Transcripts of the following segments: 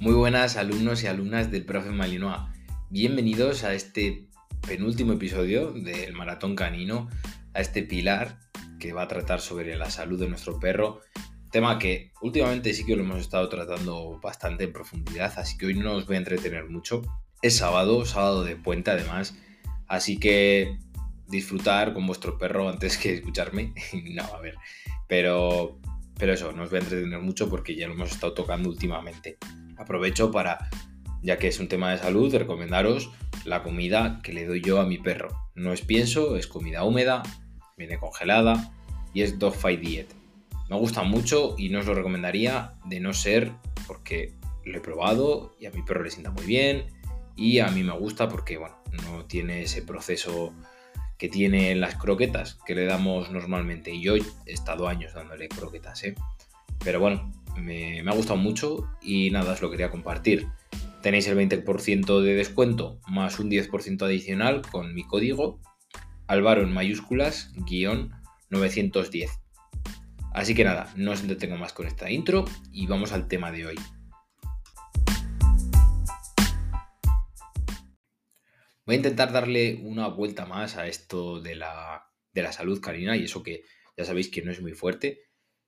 Muy buenas alumnos y alumnas del profe Malinois. Bienvenidos a este penúltimo episodio del Maratón Canino, a este pilar que va a tratar sobre la salud de nuestro perro. Tema que últimamente sí que lo hemos estado tratando bastante en profundidad, así que hoy no os voy a entretener mucho. Es sábado, sábado de puente además, así que disfrutar con vuestro perro antes que escucharme. no, a ver, pero, pero eso, no os voy a entretener mucho porque ya lo hemos estado tocando últimamente. Aprovecho para, ya que es un tema de salud, recomendaros la comida que le doy yo a mi perro. No es pienso, es comida húmeda, viene congelada y es Dog Fight Diet. Me gusta mucho y no os lo recomendaría de no ser porque lo he probado y a mi perro le sienta muy bien y a mí me gusta porque bueno, no tiene ese proceso que tiene las croquetas que le damos normalmente. Y yo he estado años dándole croquetas, ¿eh? Pero bueno, me, ha gustado mucho y nada, os lo quería compartir. Tenéis el 20% de descuento más un 10% adicional con mi código Álvaro en mayúsculas guion 910. Así que nada, no os entretengo más con esta intro y vamos al tema de hoy. Voy a intentar darle una vuelta más a esto de la, de la salud canina y eso que ya sabéis que no es muy fuerte.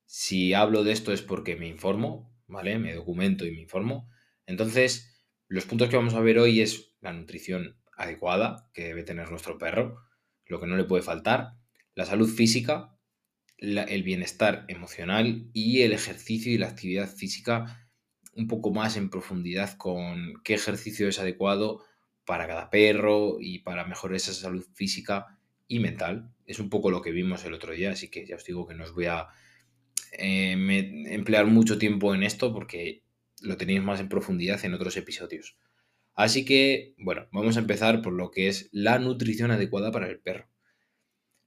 Si hablo de esto es porque me informo, ¿vale? Me documento y me informo. Entonces, los puntos que vamos a ver hoy es la nutrición adecuada que debe tener nuestro perro, lo que no le puede faltar, la salud física, el bienestar emocional y el ejercicio y la actividad física un poco más en profundidad con qué ejercicio es adecuado para cada perro y para mejorar esa salud física y mental. Es un poco lo que vimos el otro día, así que ya os digo que no os voy a eh, emplear mucho tiempo en esto porque lo tenéis más en profundidad en otros episodios. Así que, bueno, vamos a empezar por lo que es la nutrición adecuada para el perro.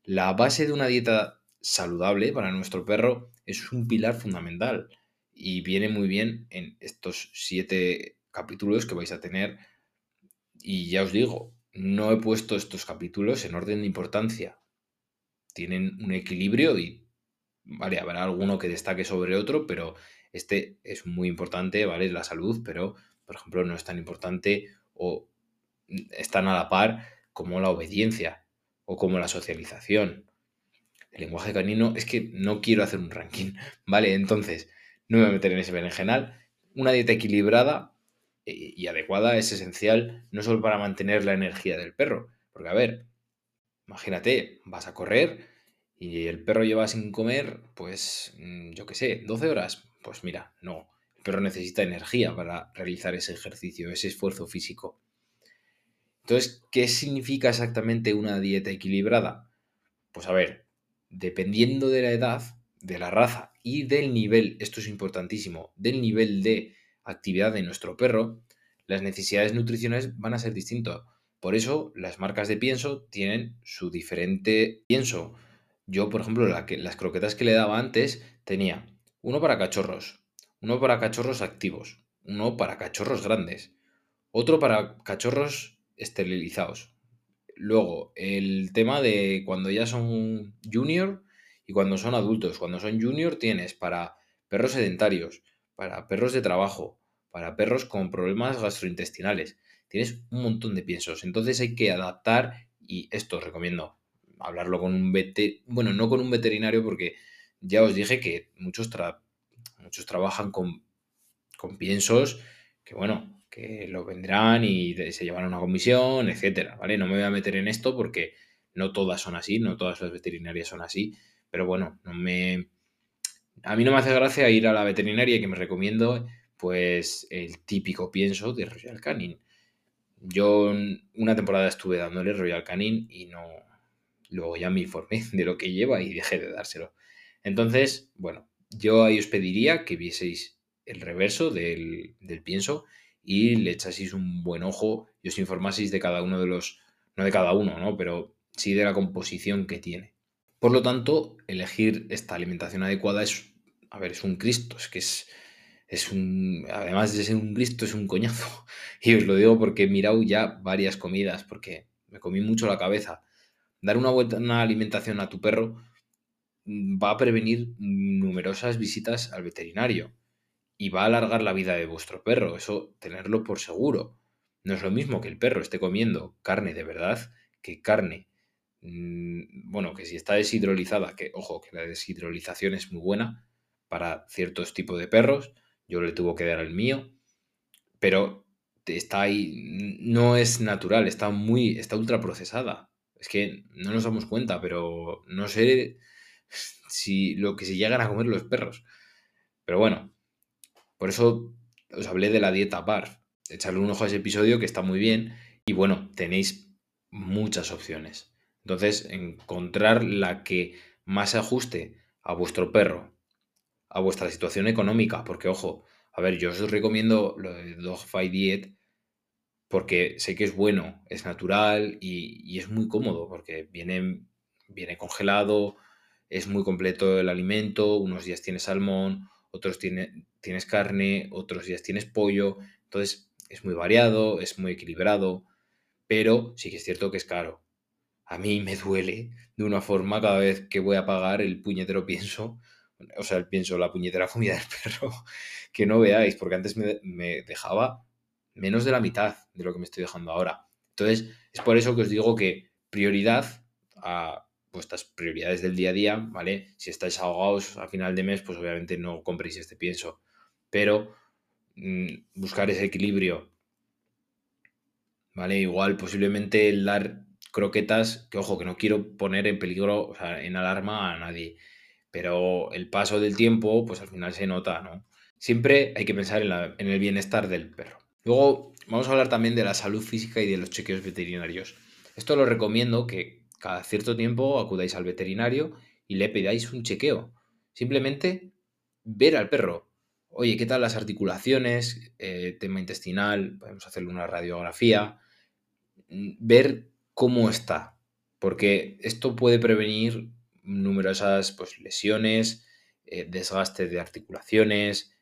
La base de una dieta saludable para nuestro perro es un pilar fundamental y viene muy bien en estos siete capítulos que vais a tener y ya os digo, no he puesto estos capítulos en orden de importancia. Tienen un equilibrio y, vale, habrá alguno que destaque sobre otro, pero este es muy importante, ¿vale? La salud, pero, por ejemplo, no es tan importante o están a la par como la obediencia o como la socialización. El lenguaje canino es que no quiero hacer un ranking, ¿vale? Entonces, no me voy a meter en ese berenjenal. Una dieta equilibrada y adecuada es esencial no solo para mantener la energía del perro, porque a ver, imagínate, vas a correr y el perro lleva sin comer, pues mm, yo qué sé, 12 horas, pues mira, no, el perro necesita energía para realizar ese ejercicio, ese esfuerzo físico. Entonces, ¿qué significa exactamente una dieta equilibrada? Pues a ver, dependiendo de la edad, de la raza y del nivel, esto es importantísimo, del nivel de actividad de nuestro perro, las necesidades nutricionales van a ser distintas. Por eso las marcas de pienso tienen su diferente pienso. Yo, por ejemplo, las croquetas que le daba antes tenía uno para cachorros, uno para cachorros activos, uno para cachorros grandes, otro para cachorros esterilizados. Luego, el tema de cuando ya son junior y cuando son adultos. Cuando son junior tienes para perros sedentarios, para perros de trabajo, para perros con problemas gastrointestinales. Tienes un montón de piensos. Entonces hay que adaptar y esto os recomiendo hablarlo con un veterinario, bueno, no con un veterinario porque ya os dije que muchos, muchos trabajan con, con piensos que, bueno, que lo vendrán y se llevan una comisión, etcétera, ¿vale? No me voy a meter en esto porque no todas son así, no todas las veterinarias son así, pero bueno, no me a mí no me hace gracia ir a la veterinaria que me recomiendo pues el típico pienso de Royal Canin. Yo una temporada estuve dándole Royal Canin y no luego ya me informé de lo que lleva y dejé de dárselo. Entonces, bueno, yo ahí os pediría que vieseis el reverso del, del pienso y le echaseis un buen ojo y os informaseis de cada uno de los, no de cada uno, ¿no? Pero sí de la composición que tiene. Por lo tanto, elegir esta alimentación adecuada es, a ver, es un Cristo, es que es, es un, además de ser un Cristo, es un coñazo. Y os lo digo porque he mirado ya varias comidas, porque me comí mucho la cabeza. Dar una buena alimentación a tu perro mm, va a prevenir numerosas visitas al veterinario. y va a alargar la vida de vuestro perro. Eso tenerlo por seguro. No es lo mismo que el perro esté comiendo carne de verdad que carne. Mm, bueno, que si está deshidrolizada, que ojo, que la deshidrolización es muy buena para ciertos tipos de perros. Yo le tuvo que dar el mío. Pero está ahí, no es natural, está muy, está ultra procesada. Es que no nos damos cuenta, pero no sé si lo que se llegan a comer los perros. Pero bueno, por eso os hablé de la dieta bar. Echarle un ojo a ese episodio que está muy bien. Y bueno, tenéis muchas opciones. Entonces, encontrar la que más se ajuste a vuestro perro, a vuestra situación económica, porque ojo, a ver, yo os recomiendo lo de Dogfight Diet porque sé que es bueno, es natural y, es muy cómodo porque viene, viene congelado, es muy completo el alimento, unos días tienes salmón, otros tienes carne, otros días tienes pollo, entonces es muy variado, es muy equilibrado, pero sí que es cierto que es caro. A mí me duele de una forma cada vez que voy a pagar el puñetero pienso, o sea, el pienso, la puñetera comida del perro, que no veáis, porque antes me, me dejaba menos de la mitad de lo que me estoy dejando ahora. Entonces, es por eso que os digo que prioridad a vuestras prioridades del día a día, ¿vale? Si estáis ahogados a final de mes, pues obviamente no compréis este pienso. Pero mm, buscar ese equilibrio, ¿vale? Igual posiblemente el dar croquetas, que ojo, que no quiero poner en peligro, o sea, en alarma a nadie. Pero el paso del tiempo, pues al final se nota, ¿no? Siempre hay que pensar en el bienestar del perro. Luego vamos a hablar también de la salud física y de los chequeos veterinarios. Esto lo recomiendo que cada cierto tiempo acudáis al veterinario y le pedáis un chequeo. Simplemente ver al perro. Oye, ¿qué tal las articulaciones? Eh, tema intestinal, podemos hacerle una radiografía. Mm, ver cómo está. Porque esto puede prevenir numerosas pues, lesiones, eh, desgaste de articulaciones,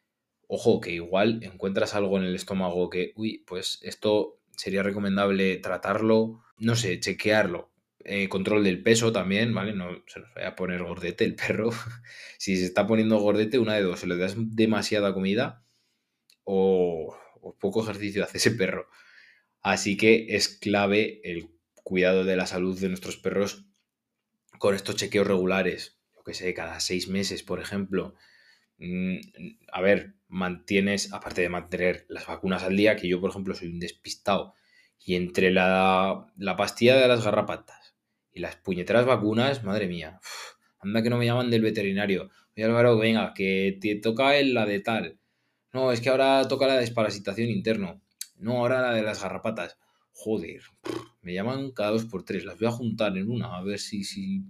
ojo, que igual encuentras algo en el estómago que, uy, pues esto sería recomendable tratarlo, no sé, chequearlo. Eh, control del peso también, ¿vale? No se nos vaya a poner gordete el perro. si se está poniendo gordete, una de dos, se le das demasiada comida o, o poco ejercicio hace ese perro. Así que es clave el cuidado de la salud de nuestros perros con estos chequeos regulares. Yo que sé, cada seis meses, por ejemplo. Mm, a ver, mantienes, aparte de mantener las vacunas al día, que yo, por ejemplo, soy un despistado, y entre la, pastilla de las garrapatas y las puñeteras vacunas, madre mía, anda que no me llaman del veterinario. Oye Álvaro, venga, que te toca la de tal. No, es que ahora toca la desparasitación interno. No, ahora la de las garrapatas. Joder, me llaman cada dos por tres. Las voy a juntar en una, a ver si... si...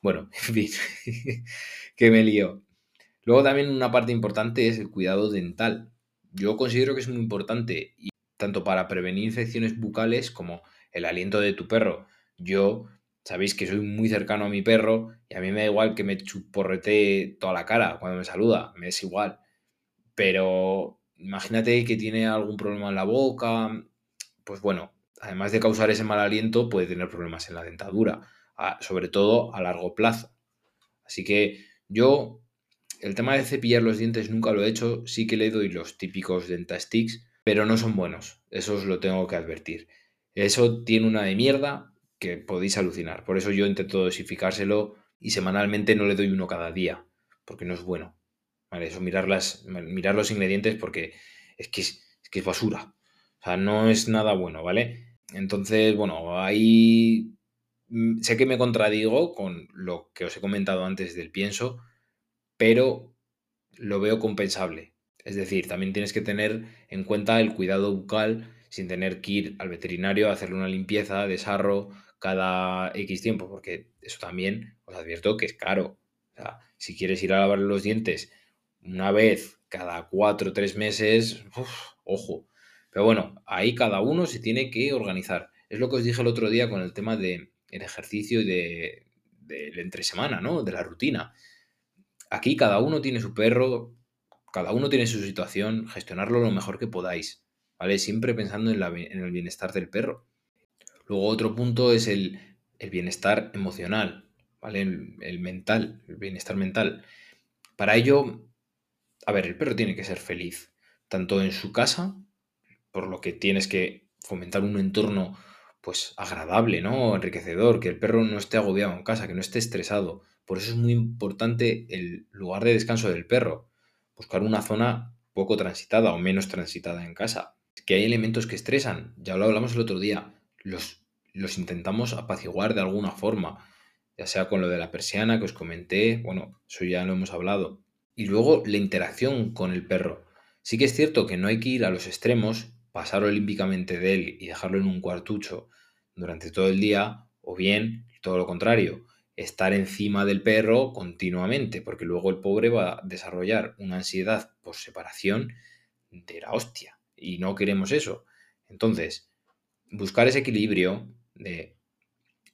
Bueno, en fin, que me lío. Luego también una parte importante es el cuidado dental. Yo considero que es muy importante, y tanto para prevenir infecciones bucales como el aliento de tu perro. Yo, sabéis que soy muy cercano a mi perro y a mí me da igual que me chuporrete toda la cara cuando me saluda, me es igual. Pero imagínate que tiene algún problema en la boca, pues bueno, además de causar ese mal aliento, puede tener problemas en la dentadura, sobre todo a largo plazo. Así que yo el tema de cepillar los dientes nunca lo he hecho, sí que le doy los típicos dentasticks, pero no son buenos, eso os lo tengo que advertir. Eso tiene una de mierda que podéis alucinar, por eso yo intento dosificárselo y semanalmente no le doy uno cada día, porque no es bueno. Vale, eso mirar, mirar los ingredientes porque es que es, que es basura. O sea, no es nada bueno, ¿vale? Entonces, bueno, ahí mm, sé que me contradigo con lo que os he comentado antes del pienso, pero lo veo compensable. Es decir, también tienes que tener en cuenta el cuidado bucal sin tener que ir al veterinario a hacerle una limpieza de sarro cada X tiempo, porque eso también os advierto que es caro. O sea, si quieres ir a lavar los dientes una vez cada cuatro o tres meses, ojo. Pero bueno, ahí cada uno se tiene que organizar. Es lo que os dije el otro día con el tema del ejercicio y de, de, de entre semana, ¿no? De la rutina. Aquí cada uno tiene su perro, cada uno tiene su situación, gestionarlo lo mejor que podáis, ¿vale? Siempre pensando en, el bienestar del perro. Luego otro punto es el, bienestar emocional, ¿vale? El, mental, el bienestar mental. Para ello, a ver, el perro tiene que ser feliz, tanto en su casa, por lo que tienes que fomentar un entorno pues agradable, ¿no? Enriquecedor, que el perro no esté agobiado en casa, que no esté estresado. Por eso es muy importante el lugar de descanso del perro. Buscar una zona poco transitada o menos transitada en casa. Que hay elementos que estresan, ya lo hablamos el otro día, los, los intentamos apaciguar de alguna forma, ya sea con lo de la persiana que os comenté, bueno, eso ya lo hemos hablado. Y luego la interacción con el perro. Sí que es cierto que no hay que ir a los extremos pasar olímpicamente de él y dejarlo en un cuartucho durante todo el día, o bien todo lo contrario, estar encima del perro continuamente, porque luego el pobre va a desarrollar una ansiedad por separación de la hostia, y no queremos eso. Entonces, buscar ese equilibrio de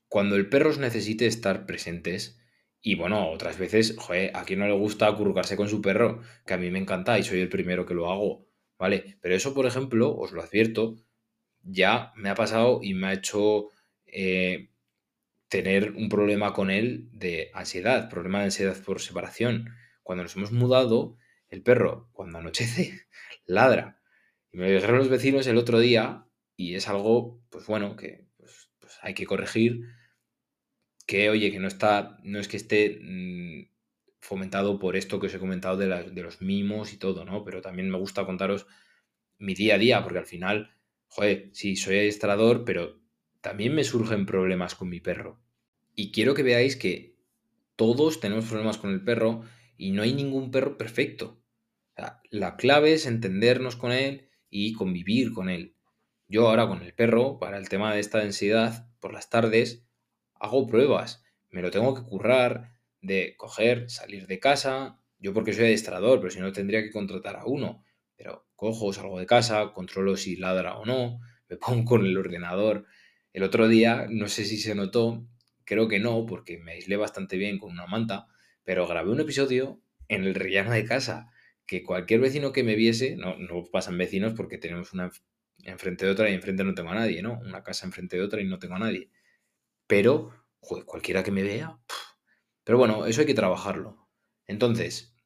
cuando el perro necesite estar presentes, y bueno, otras veces, joder, a quien no le gusta acurrucarse con su perro, que a mí me encanta y soy el primero que lo hago, ¿vale? Pero eso, por ejemplo, os lo advierto, ya me ha pasado y me ha hecho eh, tener un problema con él de ansiedad, problema de ansiedad por separación. Cuando nos hemos mudado, el perro, cuando anochece, ladra. Y me dijeron los vecinos el otro día, y es algo, pues bueno, que pues, pues hay que corregir, que oye, que no está, no es que esté mm, fomentado por esto que os he comentado de, los mimos y todo, ¿no? Pero también me gusta contaros mi día a día, porque al final, joder, sí, soy adiestrador, pero también me surgen problemas con mi perro. Y quiero que veáis que todos tenemos problemas con el perro y no hay ningún perro perfecto. la clave es entendernos con él y convivir con él. Yo ahora con el perro, para el tema de esta densidad, por las tardes, hago pruebas. Me lo tengo que currar, de coger, salir de casa, yo porque soy adiestrador, pero si no tendría que contratar a uno. Pero cojo, salgo de casa, controlo si ladra o no, me pongo con el ordenador. El otro día, no sé si se notó, creo que no, porque me aislé bastante bien con una manta, pero grabé un episodio en el rellano de casa, que cualquier vecino que me viese, no, no pasan vecinos porque tenemos una enfrente de otra y enfrente no tengo a nadie, ¿no? Una casa enfrente de otra y no tengo a nadie. Pero, cualquiera que me vea, pero bueno, eso hay que trabajarlo. Entonces,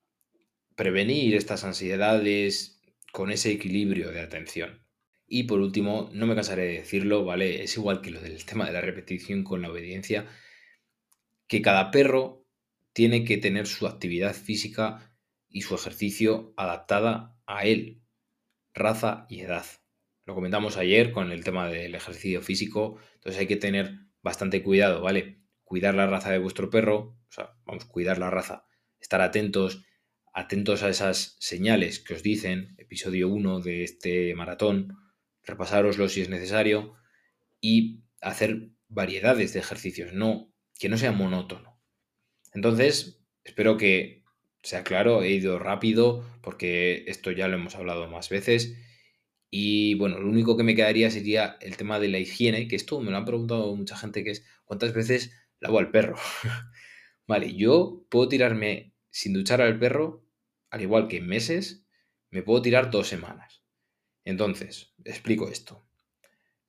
prevenir estas ansiedades con ese equilibrio de atención. Y por último, no me cansaré de decirlo, ¿vale? Es igual que lo del tema de la repetición con la obediencia, que cada perro tiene que tener su actividad física y su ejercicio adaptada a él, raza y edad. Lo comentamos ayer con el tema del ejercicio físico, entonces hay que tener bastante cuidado, ¿vale? Cuidar la raza de vuestro perro, o sea, vamos, cuidar la raza, estar atentos, atentos a esas señales que os dicen, episodio 1 de este maratón, repasároslo si es necesario y hacer variedades de ejercicios, no que no sea monótono. Entonces, espero que sea claro, he ido rápido porque esto ya lo hemos hablado más veces. Y bueno, lo único que me quedaría sería el tema de la higiene, que esto me lo han preguntado mucha gente, que es cuántas veces lavo al perro. Vale, yo puedo tirarme sin duchar al perro, al igual que en meses, me puedo tirar dos semanas. Entonces, explico esto.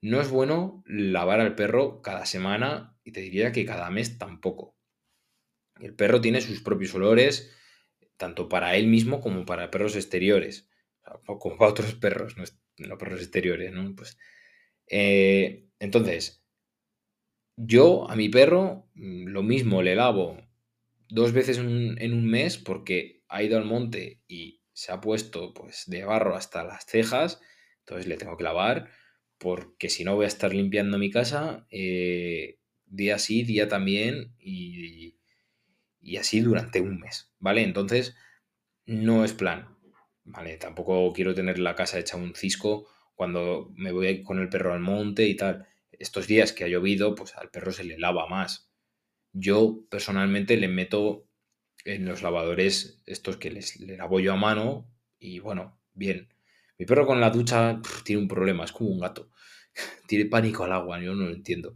No es bueno lavar al perro cada semana y te diría que cada mes tampoco. El perro tiene sus propios olores, tanto para él mismo como para perros exteriores. Como para otros perros, no, perros exteriores, ¿no? Pues, eh, entonces, yo a mi perro mm, lo mismo le lavo dos veces en un, mes porque ha ido al monte y se ha puesto pues de barro hasta las cejas, entonces le tengo que lavar porque si no voy a estar limpiando mi casa eh, día sí, día también y, y así durante un mes, ¿vale? Entonces no es plan, ¿vale? Tampoco quiero tener la casa hecha un cisco cuando me voy con el perro al monte y tal. Estos días que ha llovido, pues al perro se le lava más. Yo personalmente le meto en los lavadores estos que les, le lavo yo a mano y bueno, bien. Mi perro con la ducha tiene un problema, es como un gato. tiene pánico al agua, yo no lo entiendo.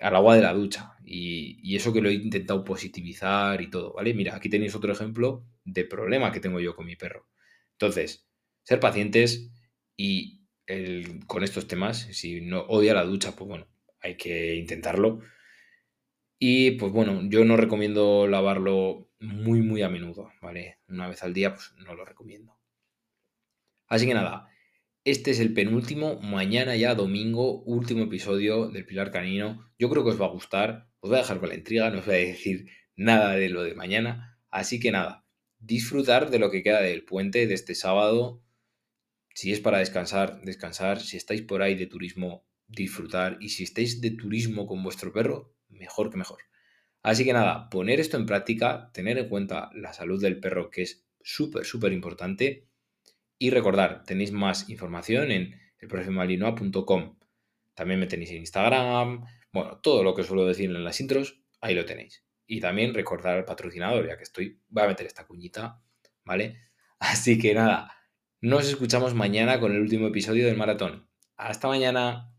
Al agua de la ducha. Y, y, eso que lo he intentado positivizar y todo, ¿vale? Mira, aquí tenéis otro ejemplo de problema que tengo yo con mi perro. Entonces, ser pacientes y con estos temas, si no odia la ducha, pues bueno, hay que intentarlo Y pues bueno, yo no recomiendo lavarlo muy, muy a menudo, ¿vale? Una vez al día, pues no lo recomiendo. Así que nada, este es el penúltimo, mañana ya domingo, último episodio del Pilar Canino. Yo creo que os va a gustar, os voy a dejar con la intriga, no os voy a decir nada de lo de mañana. Así que nada, disfrutar de lo que queda del puente de este sábado. Si es para descansar, descansar. Si estáis por ahí de turismo, disfrutar. Y si estáis de turismo con vuestro perro, mejor que mejor. Así que nada, poner esto en práctica, tener en cuenta la salud del perro, que es súper, súper importante. Y recordar, tenéis más información en elprofemalinoa.com. También me tenéis en Instagram. Bueno, todo lo que suelo decir en las intros, ahí lo tenéis. Y también recordar al patrocinador, ya que estoy, voy a meter esta cuñita, ¿vale? Así que nada, nos escuchamos mañana con el último episodio del maratón. Hasta mañana.